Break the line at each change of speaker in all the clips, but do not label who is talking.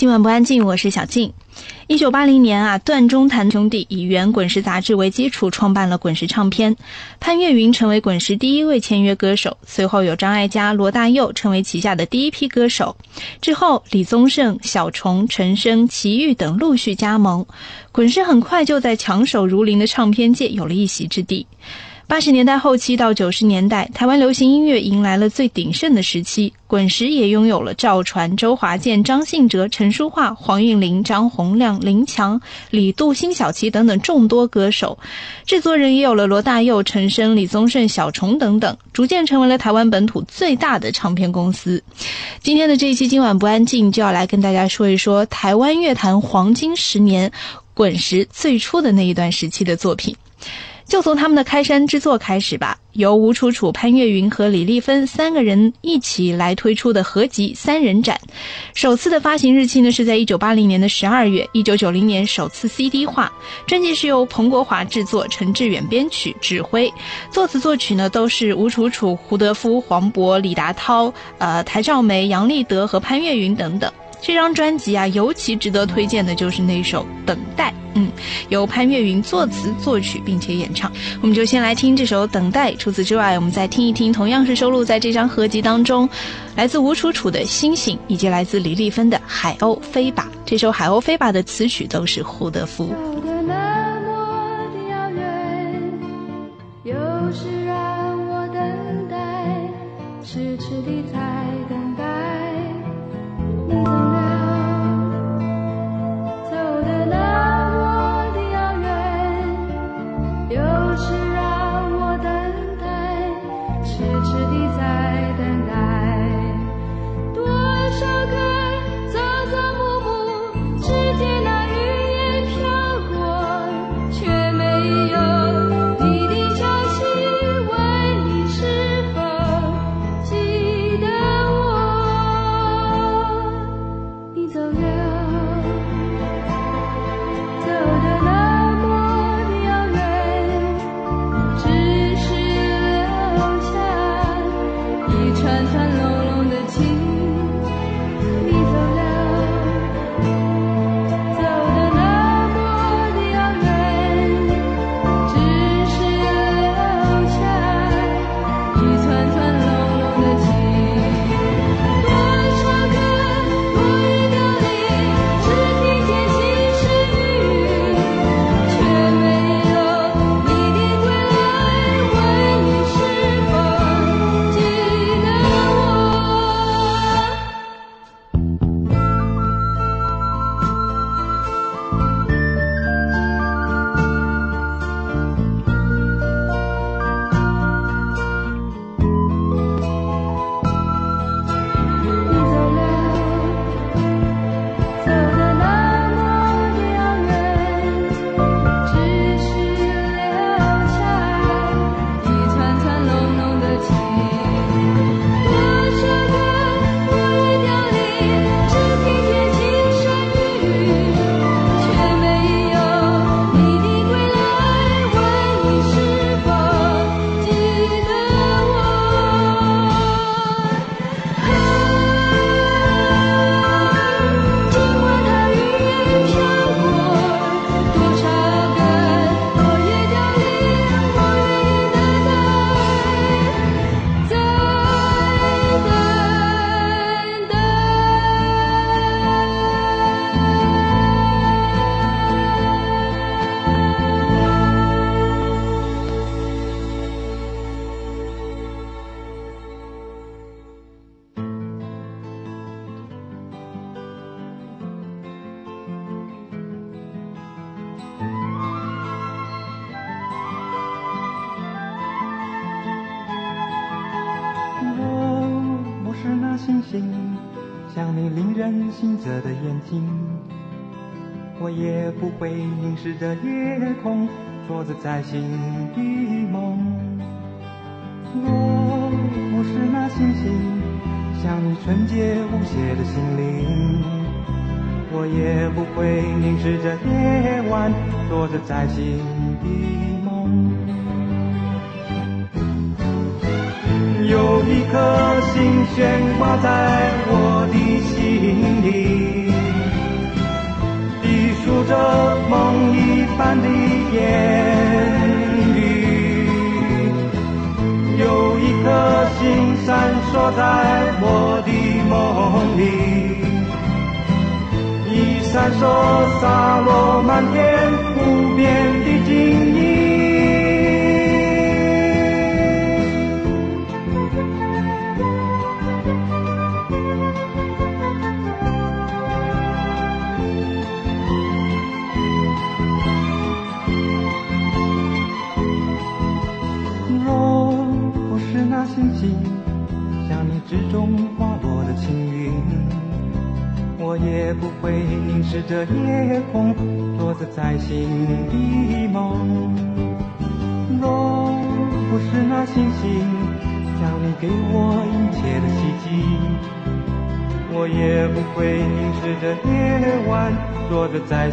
今晚不安静，我是小静。一九八零年啊，段中谭兄弟以原滚石杂志为基础，创办了滚石唱片。潘越云成为滚石第一位签约歌手，随后有张艾嘉、罗大佑成为旗下的第一批歌手。之后，李宗盛、小虫、陈升、齐豫等陆续加盟，滚石很快就在强手如林的唱片界有了一席之地。八十年代后期到九十年代，台湾流行音乐迎来了最鼎盛的时期。滚石也拥有了赵传、周华健、张信哲、陈淑桦、黄韵玲、张洪量、林强、李杜、辛晓琪等等众多歌手。制作人也有了罗大佑、陈升、李宗盛、小虫等等，逐渐成为了台湾本土最大的唱片公司。今天的这一期《今晚不安静》就要来跟大家说一说台湾乐坛黄金十年，滚石最初的那一段时期的作品。就从他们的开山之作开始吧，由吴楚楚、潘越云和李丽芬三个人一起来推出的合集《三人展》，首次的发行日期呢是在一九八零年的十二月，一九九零年首次 CD 化。专辑是由彭国华制作，陈志远编曲指挥，作词作曲呢都是吴楚楚、胡德夫、黄渤、李达涛、呃台兆梅、杨立德和潘越云等等。这张专辑啊，尤其值得推荐的就是那首《等待》，嗯，由潘越云作词作曲并且演唱。我们就先来听这首《等待》。除此之外，我们再听一听同样是收录在这张合集当中，来自吴楚楚的《星星》，以及来自李丽芬的《海鸥飞吧》。这首《海鸥飞吧》的词曲都是胡德夫。
凝视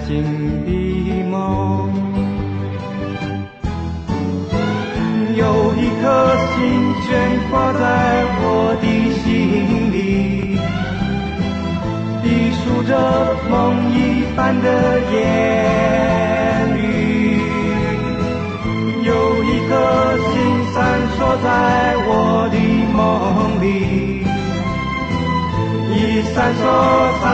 着在心的梦。有一颗心
悬挂在我的心里。低诉着梦一般的言语，有一颗星闪烁在我的梦里，一闪烁
在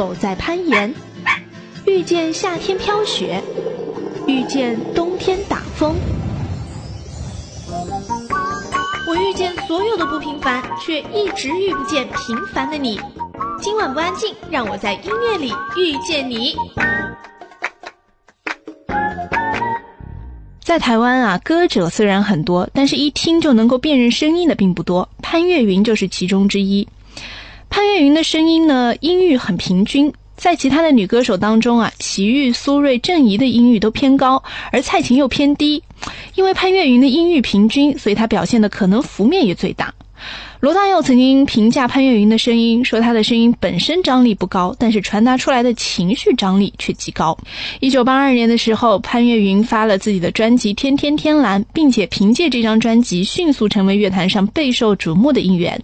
狗在攀岩，遇见夏天飘雪，遇见冬天打风。我遇见所有的不平凡，却一直遇不见平凡的你。今晚不安静，让我在音乐里遇见你。在台湾啊，歌者虽然很多，但是一听就能够辨认声音的并不多。潘越云就是其中之一。
潘越云的声音呢，音域很平均，在其他的女歌手当中啊，齐豫、苏芮、郑怡的音域都偏高，而蔡琴又偏低。因为潘越云的音域平均，所以她表现的可能幅面也最大。罗大佑曾经评价潘越云的声音，说她的声音本身张力不高，但是传达出来的情绪张力却极高。一九八二年的时候，潘越云发了自己的专辑《天天天蓝》，并且凭借这张专辑迅速成为乐坛上备受瞩目的音源。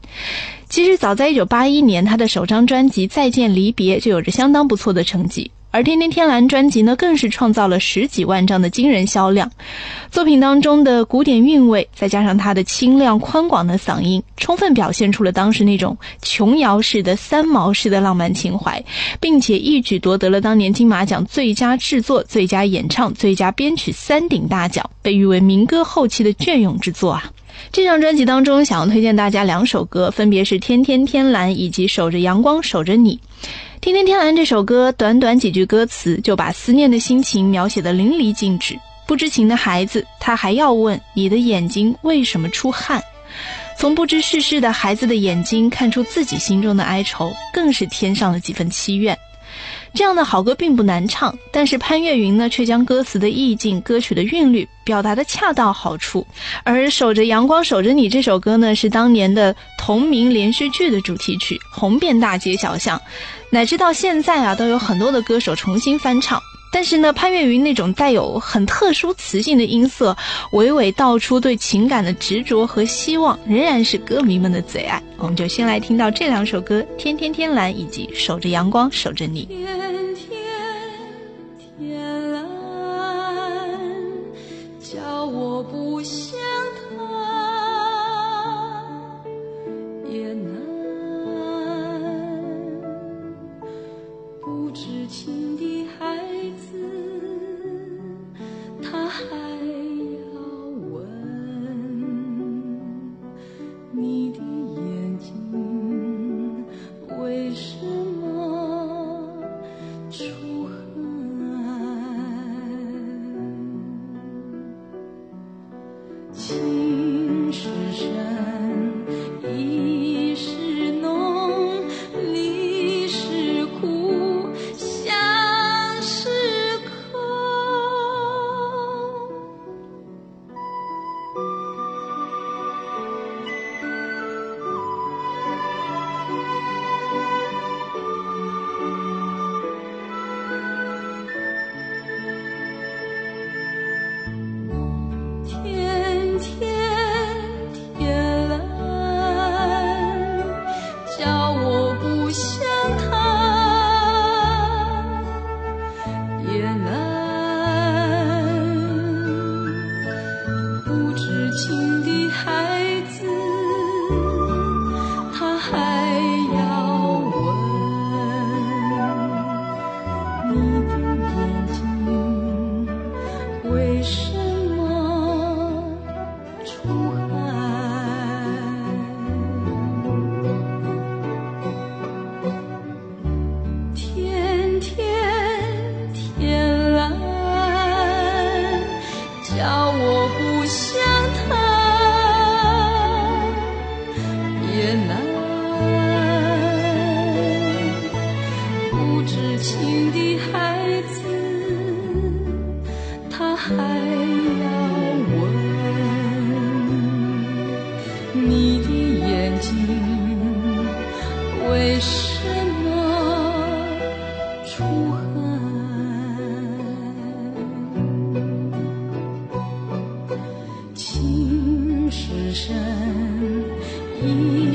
其实早在一九八一年，他的首张专辑《再见离别》就有着相当不错的成绩。而《天天天蓝》专辑呢，更是创造了十几万张的惊人销量。作品当中的古典韵味，再加上他的清亮宽广的嗓音，充分表现出了当时那种琼瑶式的、三毛式的浪漫情怀，并且一举夺得了当年金马奖最佳制作、最佳演唱、最佳编曲三顶大奖，被誉为民歌后期的隽永之作啊！这张专辑当中，想要推荐大家两首歌，分别是《天天天蓝》以及《守着阳光守着你》。《天天天蓝》这首歌，短短几句歌词就把思念的心情描写的淋漓尽致。不知情的孩子，他还要问你的眼睛为什么出汗。从不知世事的孩子的眼睛看出自己心中的哀愁，更是添上了几分凄怨。这样的好歌并不难唱，但是潘越云呢，却将歌词的意境、歌曲的韵律表达的恰到好处。而《守着阳光守着你》这首歌呢，是当年的同名连续剧的主题曲，红遍大街小巷。乃至到现在啊，都有很多的歌手重新翻唱。但是呢，潘越云那种带有很特殊磁性的音色，娓娓道出对情感的执着和希望，仍然是歌迷们的最爱。我们就先来听到这两首歌，《天天天蓝》以及《守着阳光守着你》。
情身一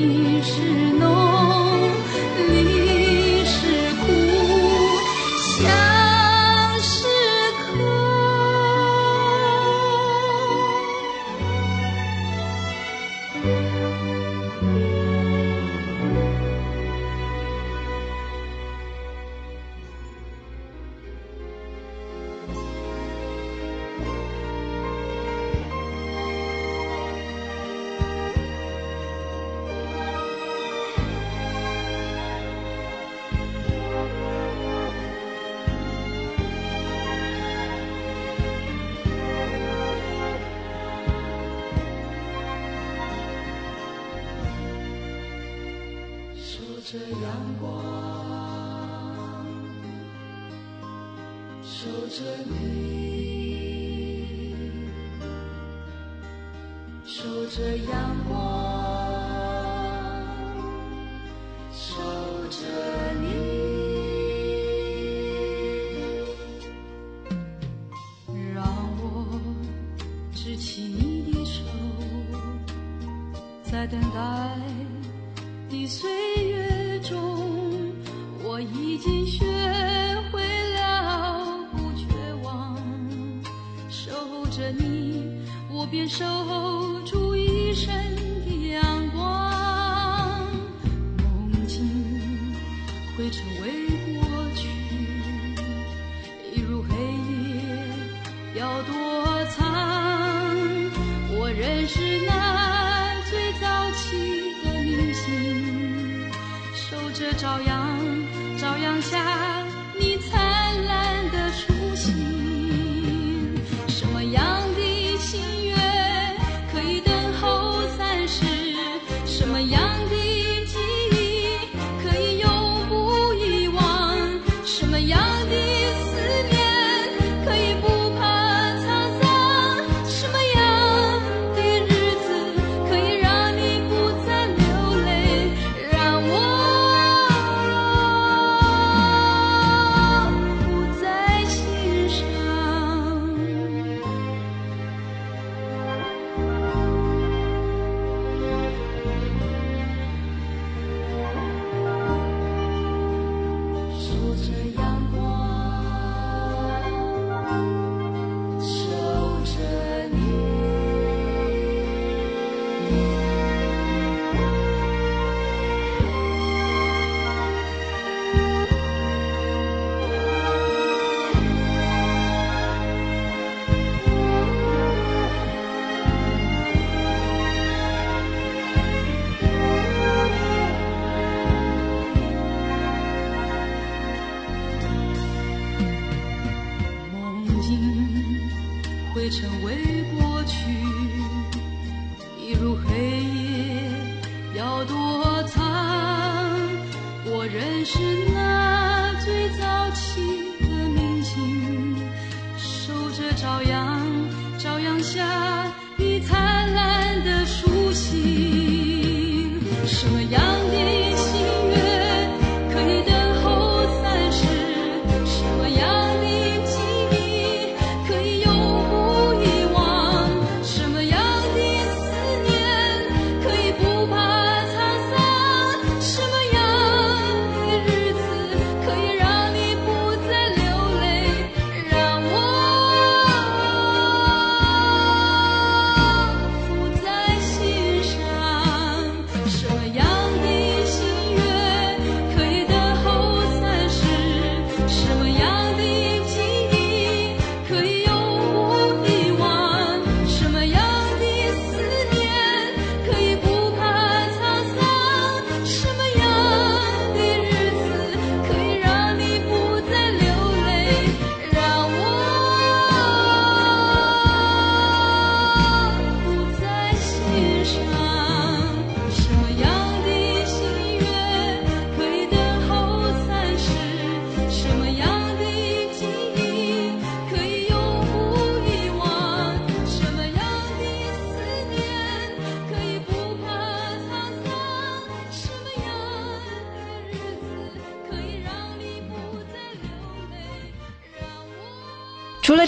朝阳朝阳下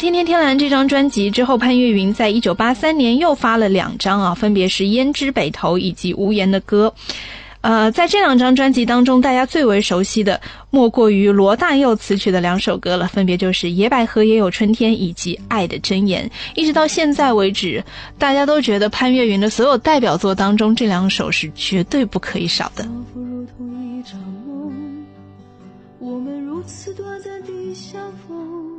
天天天蓝》这张专辑之后，潘越云在一九八三年又发了两张啊，分别是《胭脂北头》以及《无言的歌》。呃，在这两张专辑当中，大家最为熟悉的莫过于罗大佑词曲的两首歌了，分别就是《野百合也有春天》以及《爱的箴言》。一直到现在为止，大家都觉得潘越云的所有代表作当中，这两首是绝对不可以少的。
仿佛如同一场梦，我们如此短暂地相逢。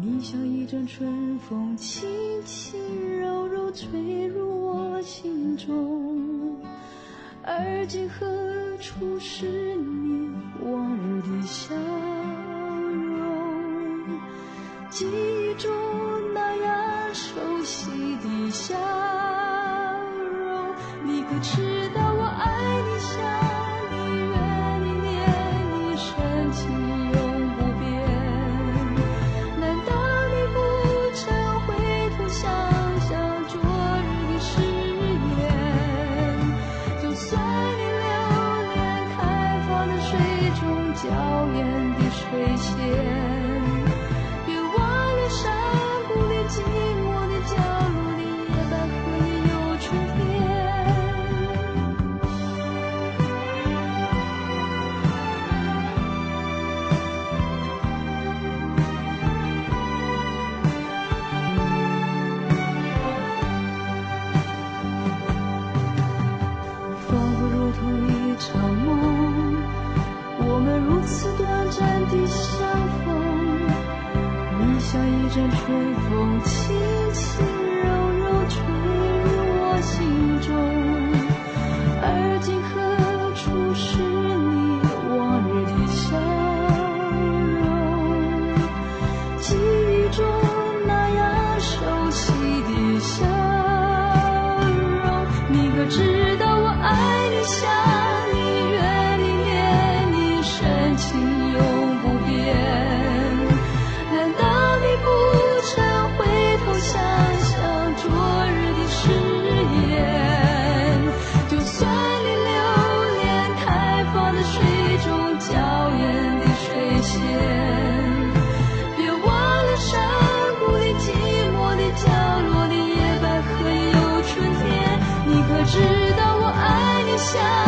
你像一阵春风轻轻柔柔吹入我心中而今何处是你往日的笑容？记忆中那样熟悉的笑阵里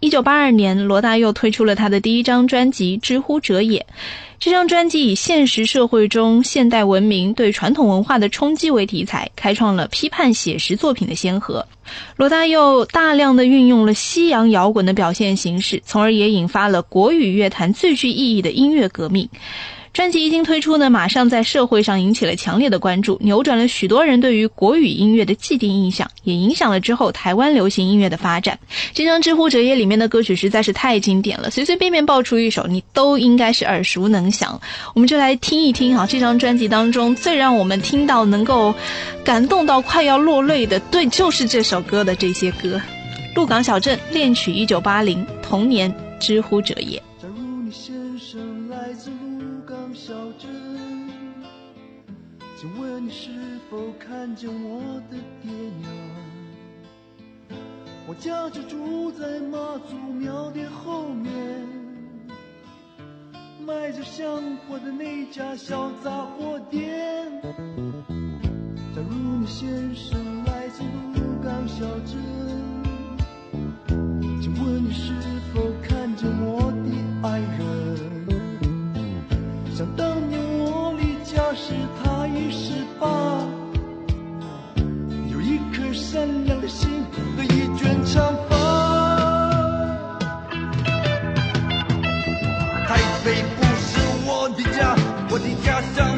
一九八二年，罗大佑推出了他的第一张专辑《知乎者也》。这张专辑以现实社会中现代文明对传统文化的冲击为题材，开创了批判写实作品的先河。罗大佑大量的运用了西洋摇滚的表现形式，从而也引发了国语乐坛最具意义的音乐革命。专辑一经推出呢，马上在社会上引起了强烈的关注，扭转了许多人对于国语音乐的既定印象，也影响了之后台湾流行音乐的发展。这张《知乎者也》里面的歌曲实在是太经典了，随随便便爆出一首，你都应该是耳熟能详。我们就来听一听啊，这张专辑当中最让我们听到能够感动到快要落泪的，对，就是这首歌的这些歌，《鹿港小镇恋曲》一九八零，童年，《知乎者也》。
看见我的爹娘？我家就住在妈祖庙的后面，卖着香火的那家小杂货店。假如你先生来自鹿港小镇，请问你是否看见我的爱人？想当年我离家时，他。已十八，有一颗善良的心和一卷长发。台北不是我的家，我的家乡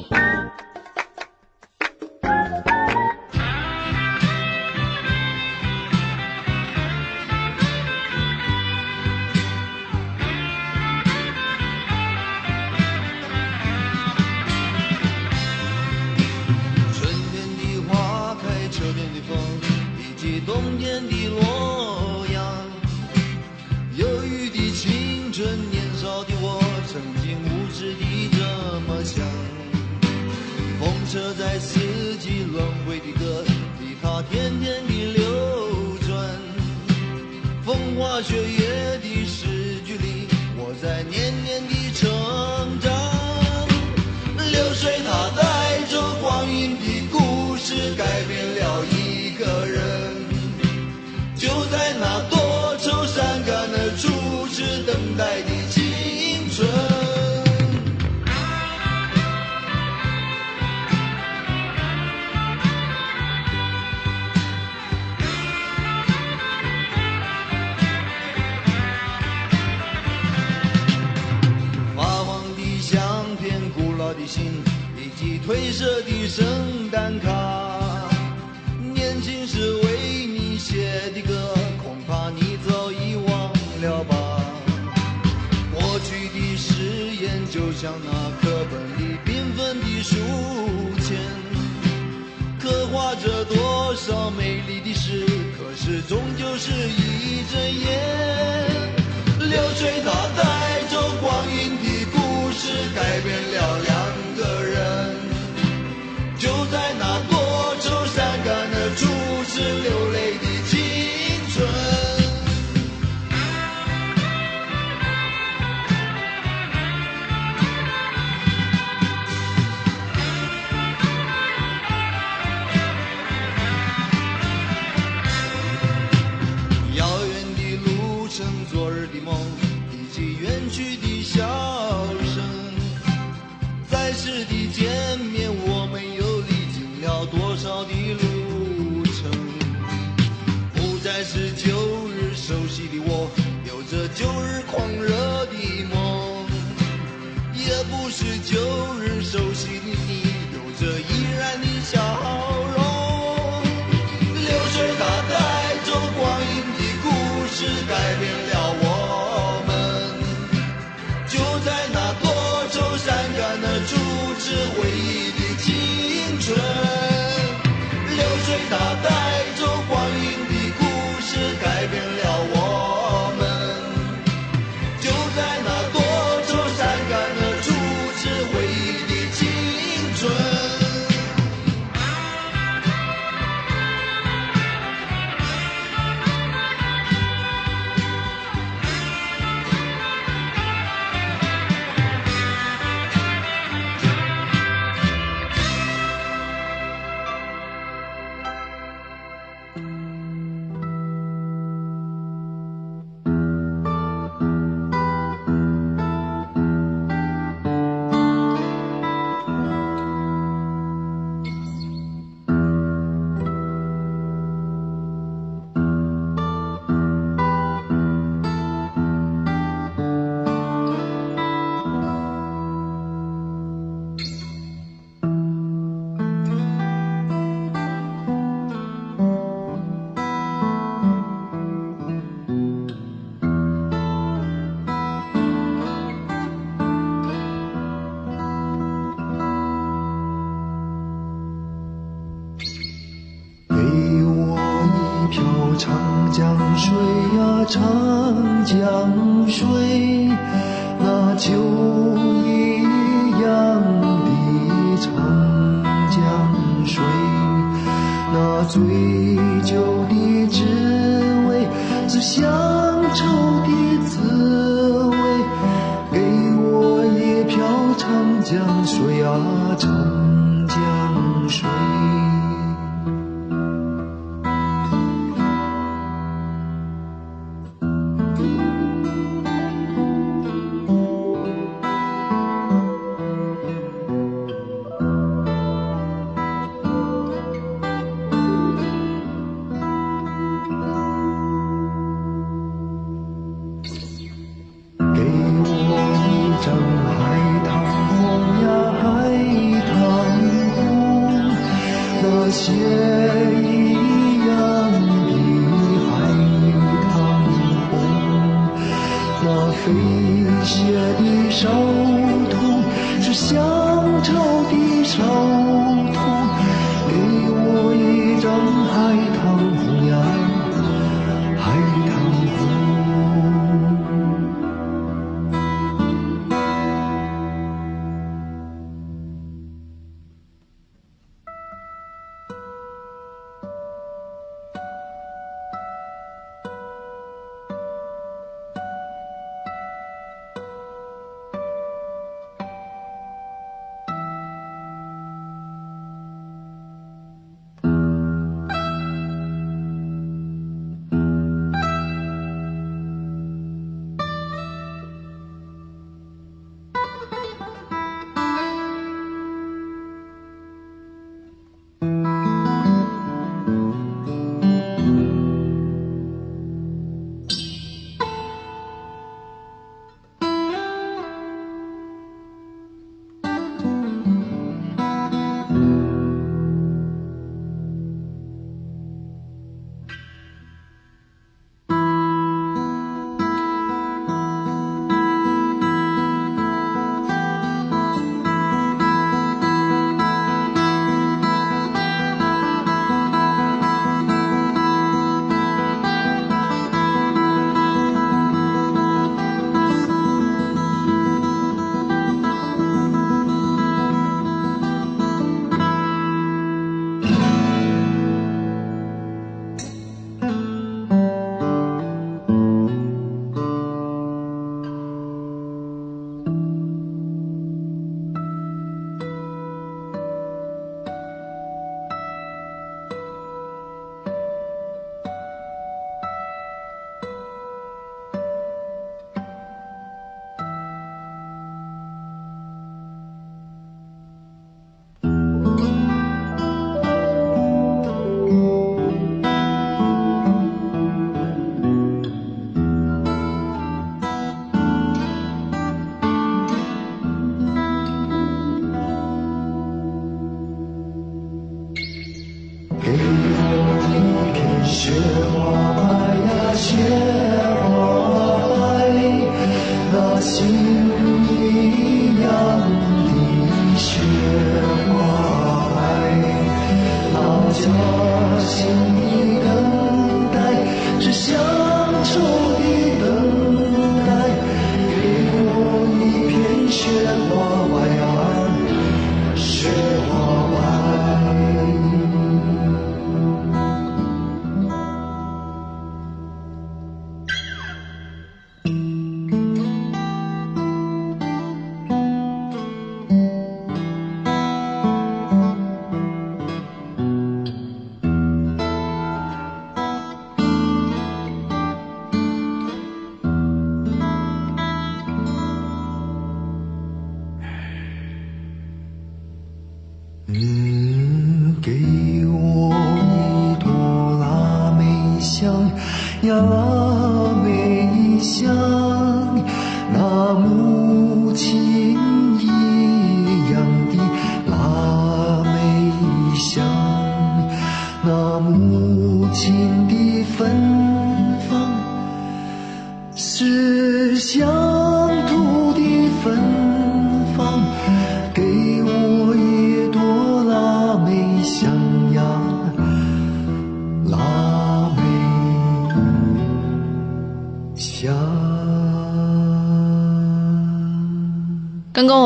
sun. 回忆
下长江水。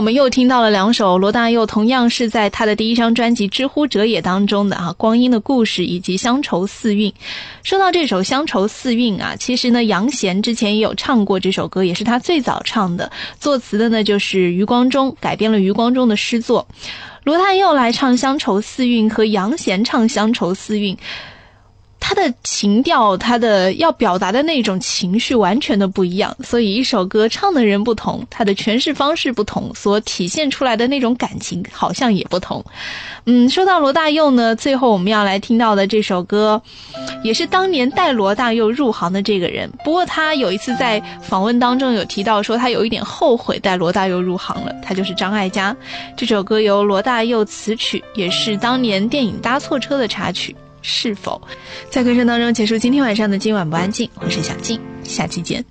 我们又听到了两首罗大佑同样是在他的第一张专辑《知乎者也》当中的啊，《光阴的故事》以及《乡愁四韵》。说到这首《乡愁四韵》啊，其实呢，杨贤之前也有唱过这首歌，也是他最早唱的。作词的呢就是余光中，改编了余光中的诗作。罗大佑来唱《乡愁四韵》和杨贤唱《乡愁四韵》。他的情调，他的要表达的那种情绪完全的不一样，所以一首歌唱的人不同，他的诠释方式不同，所体现出来的那种感情好像也不同。嗯，说到罗大佑呢，最后我们要来听到的这首歌，也是当年带罗大佑入行的这个人。不过他有一次在访问当中有提到说，他有一点后悔带罗大佑入行了，他就是张艾嘉。这首歌由罗大佑词曲，也是当年电影《搭错车》的插曲。是否在歌声当中结束今天晚上的今晚不安静？我是小静，下期见。